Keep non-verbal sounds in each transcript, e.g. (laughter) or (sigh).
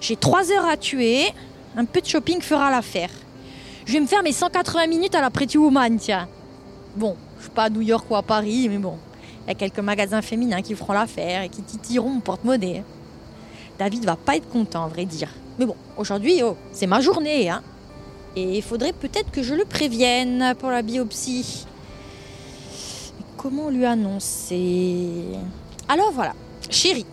J'ai 3 heures à tuer. Un peu de shopping fera l'affaire. Je vais me faire mes 180 minutes à la Pretty Woman, tiens. Bon, je suis pas à New York ou à Paris, mais bon. Il y a quelques magasins féminins qui feront l'affaire et qui titilleront mon porte-monnaie. David va pas être content, à vrai dire. Mais bon, aujourd'hui, oh, c'est ma journée, hein. Et il faudrait peut-être que je le prévienne pour la biopsie. comment lui annoncer? Alors voilà, chérie,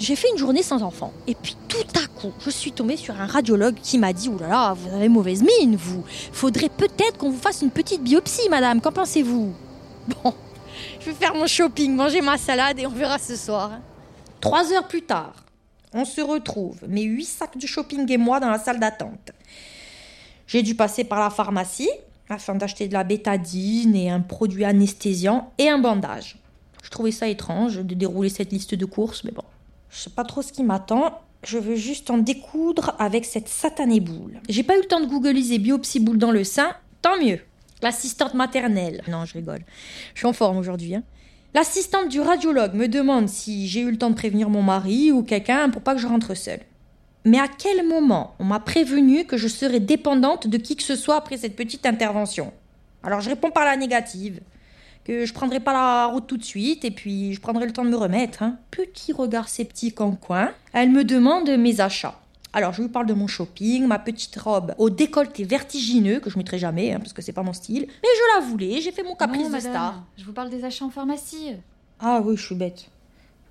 j'ai fait une journée sans enfant. Et puis tout à coup, je suis tombée sur un radiologue qui m'a dit Oulala, là là, vous avez mauvaise mine, vous. Faudrait peut-être qu'on vous fasse une petite biopsie, madame. Qu'en pensez-vous? Bon, je vais faire mon shopping, manger ma salade et on verra ce soir. Trois heures plus tard, on se retrouve, mes huit sacs de shopping et moi dans la salle d'attente. J'ai dû passer par la pharmacie afin d'acheter de la bétadine et un produit anesthésiant et un bandage. Je trouvais ça étrange de dérouler cette liste de courses, mais bon, je sais pas trop ce qui m'attend. Je veux juste en découdre avec cette satanée boule. J'ai pas eu le temps de googliser biopsie boule dans le sein, tant mieux. L'assistante maternelle. Non, je rigole. Je suis en forme aujourd'hui. Hein. L'assistante du radiologue me demande si j'ai eu le temps de prévenir mon mari ou quelqu'un pour pas que je rentre seule. Mais à quel moment on m'a prévenu que je serais dépendante de qui que ce soit après cette petite intervention? Alors je réponds par la négative, que je prendrai pas la route tout de suite et puis je prendrai le temps de me remettre. Hein. Petit regard sceptique en coin, elle me demande mes achats. Alors je lui parle de mon shopping, ma petite robe au décolleté vertigineux que je mettrai jamais hein, parce que c'est pas mon style, mais je la voulais, j'ai fait mon caprice de star. Je vous parle des achats en pharmacie. Ah oui, je suis bête.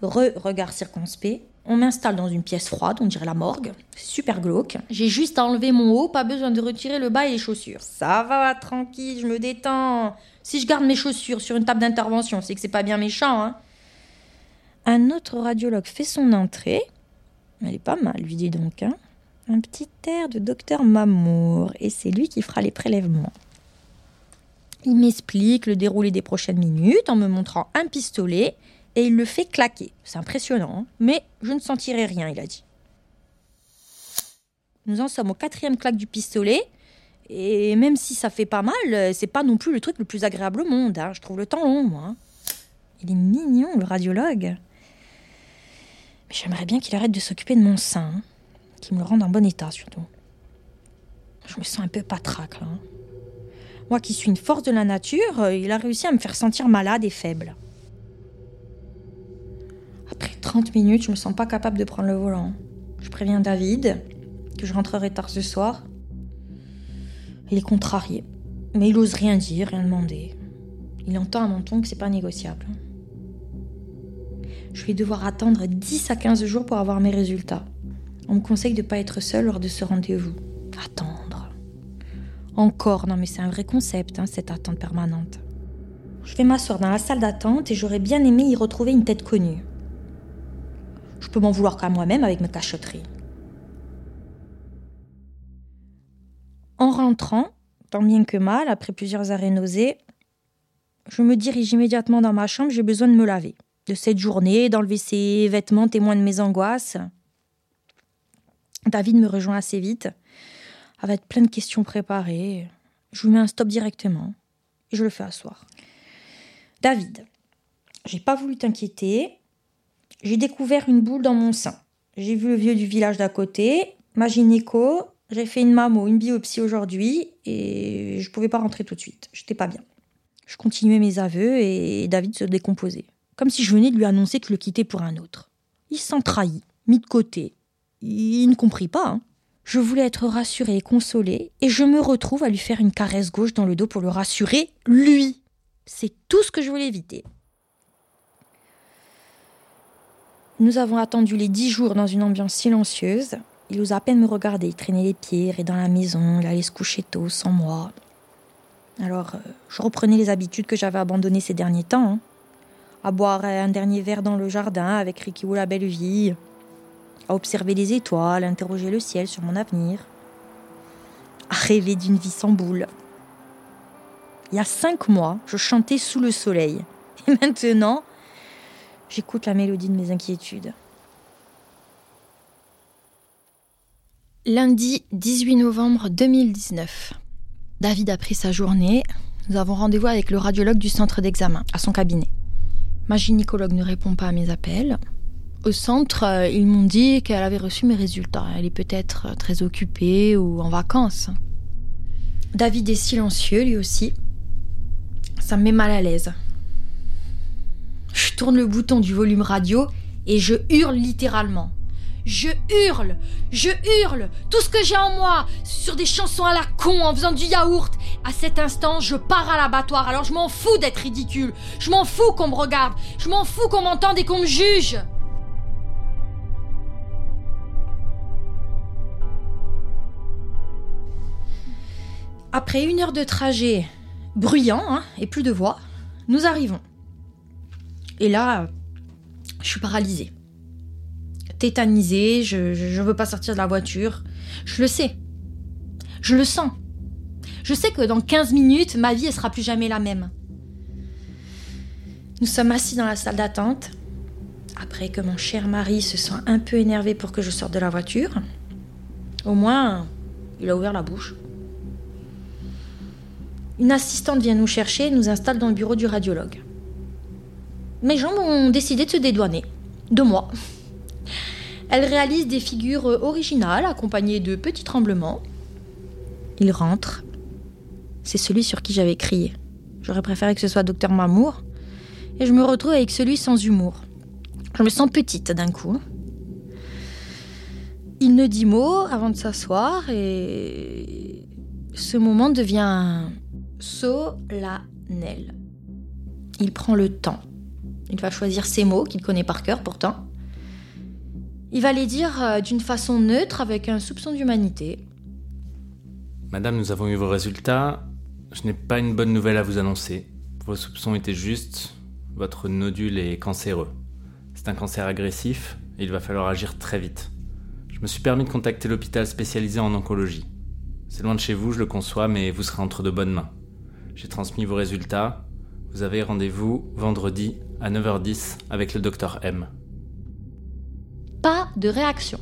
Re regard circonspect. On m'installe dans une pièce froide, on dirait la morgue. super glauque. J'ai juste à enlever mon haut, pas besoin de retirer le bas et les chaussures. Ça va, tranquille, je me détends. Si je garde mes chaussures sur une table d'intervention, c'est que c'est pas bien méchant, hein. Un autre radiologue fait son entrée. Elle est pas mal, lui dit donc, hein. Un petit air de docteur Mamour, et c'est lui qui fera les prélèvements. Il m'explique le déroulé des prochaines minutes en me montrant un pistolet et il le fait claquer. C'est impressionnant, hein. mais je ne sentirai rien, il a dit. Nous en sommes au quatrième claque du pistolet, et même si ça fait pas mal, c'est pas non plus le truc le plus agréable au monde. Hein. Je trouve le temps long, moi. Hein. Il est mignon, le radiologue. Mais j'aimerais bien qu'il arrête de s'occuper de mon sein, qu'il me le rende en bon état surtout. Je me sens un peu patraque là. Moi qui suis une force de la nature, il a réussi à me faire sentir malade et faible. Après 30 minutes, je me sens pas capable de prendre le volant. Je préviens David que je rentrerai tard ce soir. Il est contrarié, mais il ose rien dire, rien demander. Il entend à mon ton que c'est pas négociable. Je vais devoir attendre 10 à 15 jours pour avoir mes résultats. On me conseille de ne pas être seule lors de ce rendez-vous. Attendre. Encore, non mais c'est un vrai concept, hein, cette attente permanente. Je vais m'asseoir dans la salle d'attente et j'aurais bien aimé y retrouver une tête connue. Je peux m'en vouloir qu'à moi-même avec mes cachotteries. En rentrant, tant bien que mal, après plusieurs arrêts nausées, je me dirige immédiatement dans ma chambre, j'ai besoin de me laver. De cette journée, d'enlever ces vêtements témoins de mes angoisses. David me rejoint assez vite, avec plein de questions préparées. Je lui mets un stop directement et je le fais asseoir. David, j'ai pas voulu t'inquiéter, j'ai découvert une boule dans mon sein. J'ai vu le vieux du village d'à côté, ma gynéco, j'ai fait une mammo, une biopsie aujourd'hui et je pouvais pas rentrer tout de suite. J'étais pas bien. Je continuais mes aveux et David se décomposait. Comme si je venais de lui annoncer que je le quittais pour un autre. Il s'en trahit, mis de côté. Il ne comprit pas. Hein. Je voulais être rassurée et consolée et je me retrouve à lui faire une caresse gauche dans le dos pour le rassurer, lui. C'est tout ce que je voulais éviter. Nous avons attendu les dix jours dans une ambiance silencieuse. Il osait à peine me regarder, il traînait les pieds, et dans la maison, il allait se coucher tôt sans moi. Alors, euh, je reprenais les habitudes que j'avais abandonnées ces derniers temps. Hein. À boire un dernier verre dans le jardin avec Ricky ou la belle vie. À observer les étoiles, à interroger le ciel sur mon avenir. À rêver d'une vie sans boule. Il y a cinq mois, je chantais sous le soleil. Et maintenant, J'écoute la mélodie de mes inquiétudes. Lundi 18 novembre 2019. David a pris sa journée. Nous avons rendez-vous avec le radiologue du centre d'examen, à son cabinet. Ma gynécologue ne répond pas à mes appels. Au centre, euh, ils m'ont dit qu'elle avait reçu mes résultats. Elle est peut-être euh, très occupée ou en vacances. David est silencieux, lui aussi. Ça me met mal à l'aise. Je tourne le bouton du volume radio et je hurle littéralement. Je hurle, je hurle, tout ce que j'ai en moi, sur des chansons à la con, en faisant du yaourt. À cet instant, je pars à l'abattoir, alors je m'en fous d'être ridicule. Je m'en fous qu'on me regarde, je m'en fous qu'on m'entende et qu'on me juge. Après une heure de trajet bruyant hein, et plus de voix, nous arrivons. Et là, je suis paralysée. Tétanisée, je, ne veux pas sortir de la voiture. Je le sais. Je le sens. Je sais que dans 15 minutes, ma vie ne sera plus jamais la même. Nous sommes assis dans la salle d'attente. Après que mon cher mari se soit un peu énervé pour que je sorte de la voiture, au moins, il a ouvert la bouche. Une assistante vient nous chercher et nous installe dans le bureau du radiologue. Mes jambes ont décidé de se dédouaner. De moi. Elle réalise des figures originales accompagnées de petits tremblements. Il rentre. C'est celui sur qui j'avais crié. J'aurais préféré que ce soit Docteur Mamour. Et je me retrouve avec celui sans humour. Je me sens petite d'un coup. Il ne dit mot avant de s'asseoir et ce moment devient solennel. Il prend le temps. Il va choisir ses mots qu'il connaît par cœur pourtant. Il va les dire euh, d'une façon neutre avec un soupçon d'humanité. Madame, nous avons eu vos résultats. Je n'ai pas une bonne nouvelle à vous annoncer. Vos soupçons étaient justes. Votre nodule est cancéreux. C'est un cancer agressif et il va falloir agir très vite. Je me suis permis de contacter l'hôpital spécialisé en oncologie. C'est loin de chez vous, je le conçois, mais vous serez entre de bonnes mains. J'ai transmis vos résultats. Vous avez rendez-vous vendredi à 9h10 avec le docteur M. Pas de réaction.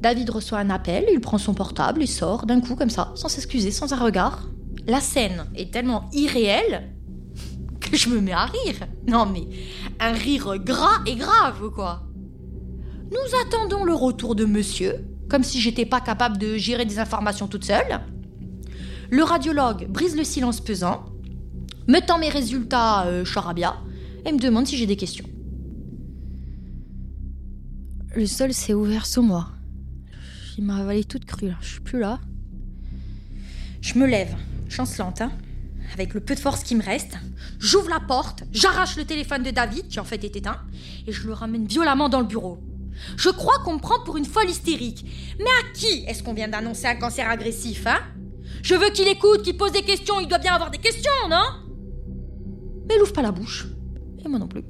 David reçoit un appel, il prend son portable, il sort d'un coup comme ça, sans s'excuser, sans un regard. La scène est tellement irréelle que je me mets à rire. Non mais, un rire gras et grave quoi. Nous attendons le retour de monsieur, comme si j'étais pas capable de gérer des informations toute seule. Le radiologue brise le silence pesant, me tend mes résultats euh, charabia et me demande si j'ai des questions. Le sol s'est ouvert sous moi. Il m'a avalé toute crue, je suis plus là. Je me lève, chancelante, hein, avec le peu de force qui me reste. J'ouvre la porte, j'arrache le téléphone de David, qui en fait est éteint, et je le ramène violemment dans le bureau. Je crois qu'on me prend pour une folle hystérique. Mais à qui est-ce qu'on vient d'annoncer un cancer agressif, hein? Je veux qu'il écoute, qu'il pose des questions, il doit bien avoir des questions, non? Mais il ouvre pas la bouche. Et moi non plus.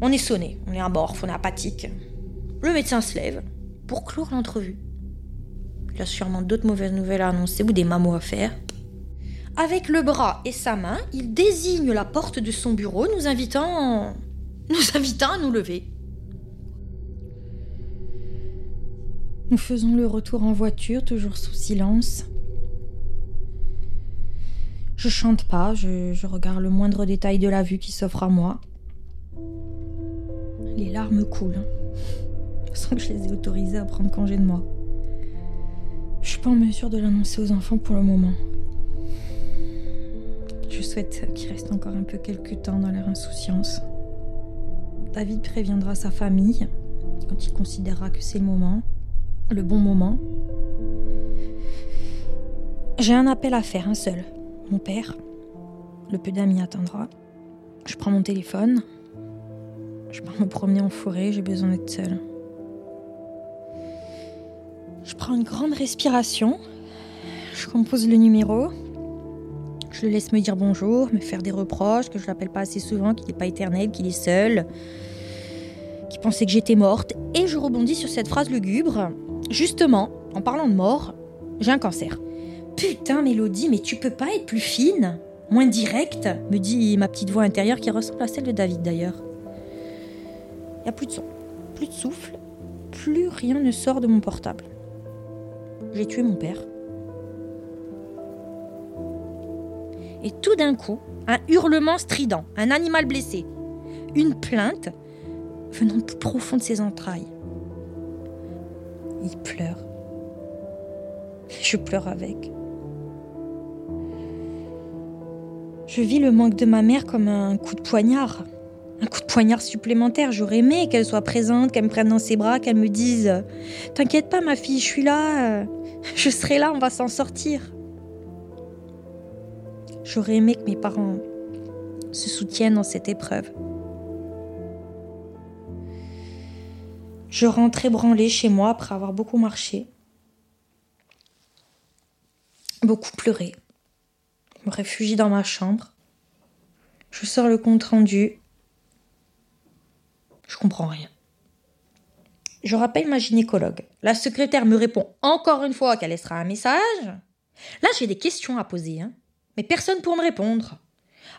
On est sonné, on est amorphe, on est apathique. Le médecin se lève pour clore l'entrevue. Il a sûrement d'autres mauvaises nouvelles à annoncer ou des mamos à faire. Avec le bras et sa main, il désigne la porte de son bureau, nous invitant, (laughs) nous invitant à nous lever. Nous faisons le retour en voiture, toujours sous silence. Je chante pas, je, regarde le moindre détail de la vue qui s'offre à moi. Les larmes coulent, sans que je les ai autorisées à prendre congé de moi. Je suis pas en mesure de l'annoncer aux enfants pour le moment. Je souhaite qu'il reste encore un peu quelques temps dans leur insouciance. David préviendra sa famille quand il considérera que c'est le moment, le bon moment. J'ai un appel à faire, un seul mon père. Le peu d'amis attendra. Je prends mon téléphone. Je pars me promener en forêt, j'ai besoin d'être seule. Je prends une grande respiration. Je compose le numéro. Je le laisse me dire bonjour, me faire des reproches, que je l'appelle pas assez souvent, qu'il n'est pas éternel, qu'il est seul, qu'il pensait que j'étais morte. Et je rebondis sur cette phrase lugubre. Justement, en parlant de mort, j'ai un cancer. Putain, Mélodie, mais tu peux pas être plus fine Moins directe me dit ma petite voix intérieure qui ressemble à celle de David d'ailleurs. Il n'y a plus de son, plus de souffle, plus rien ne sort de mon portable. J'ai tué mon père. Et tout d'un coup, un hurlement strident, un animal blessé, une plainte, venant du plus profond de ses entrailles. Il pleure. Je pleure avec. Je vis le manque de ma mère comme un coup de poignard. Un coup de poignard supplémentaire. J'aurais aimé qu'elle soit présente, qu'elle me prenne dans ses bras, qu'elle me dise T'inquiète pas, ma fille, je suis là. (laughs) Je serai là, on va s'en sortir. J'aurais aimé que mes parents se soutiennent dans cette épreuve. Je rentrais branlée chez moi après avoir beaucoup marché, beaucoup pleuré. Je me réfugie dans ma chambre. Je sors le compte rendu. Je comprends rien. Je rappelle ma gynécologue. La secrétaire me répond encore une fois qu'elle laissera un message. Là, j'ai des questions à poser, hein. mais personne pour me répondre.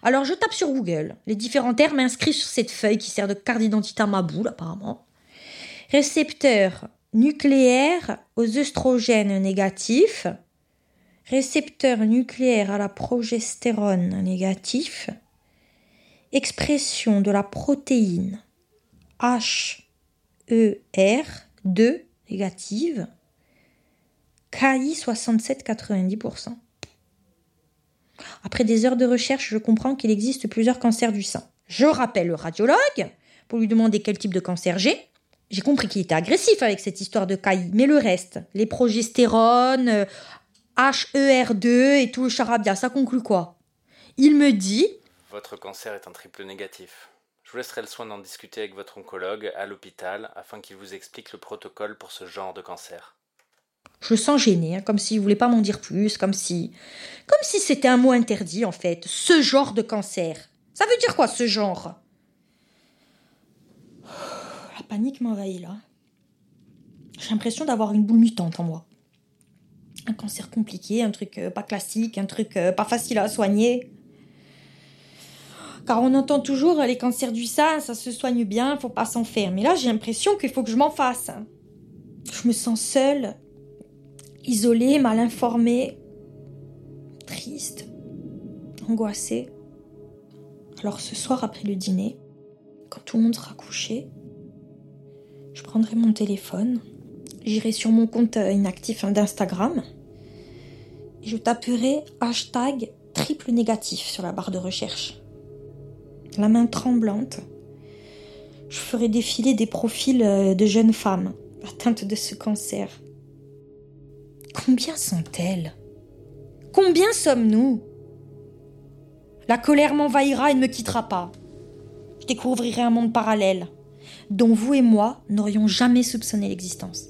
Alors je tape sur Google les différents termes inscrits sur cette feuille qui sert de carte d'identité à ma boule apparemment. Récepteur nucléaire aux œstrogènes négatifs. Récepteur nucléaire à la progestérone négatif. Expression de la protéine HER2 négative. KI 67-90%. Après des heures de recherche, je comprends qu'il existe plusieurs cancers du sein. Je rappelle le radiologue pour lui demander quel type de cancer j'ai. J'ai compris qu'il était agressif avec cette histoire de KI, mais le reste, les progestérones, HER2 et tout le charabia, ça conclut quoi? Il me dit Votre cancer est un triple négatif. Je vous laisserai le soin d'en discuter avec votre oncologue à l'hôpital afin qu'il vous explique le protocole pour ce genre de cancer. Je le sens gêné, hein, comme s'il voulait pas m'en dire plus, comme si. comme si c'était un mot interdit, en fait. Ce genre de cancer. Ça veut dire quoi, ce genre? La panique m'envahit là. J'ai l'impression d'avoir une boule mutante en moi. Un cancer compliqué, un truc euh, pas classique, un truc euh, pas facile à soigner. Car on entend toujours les cancers du sein, ça se soigne bien, faut pas s'en faire. Mais là, j'ai l'impression qu'il faut que je m'en fasse. Je me sens seule, isolée, mal informée, triste, angoissée. Alors ce soir après le dîner, quand tout le monde sera couché, je prendrai mon téléphone, j'irai sur mon compte euh, inactif hein, d'Instagram je taperai hashtag triple négatif sur la barre de recherche. La main tremblante, je ferai défiler des profils euh, de jeunes femmes atteintes de ce cancer Combien sont-elles? Combien sommes-nous? La colère m'envahira et ne me quittera pas. Je découvrirai un monde parallèle dont vous et moi n'aurions jamais soupçonné l'existence.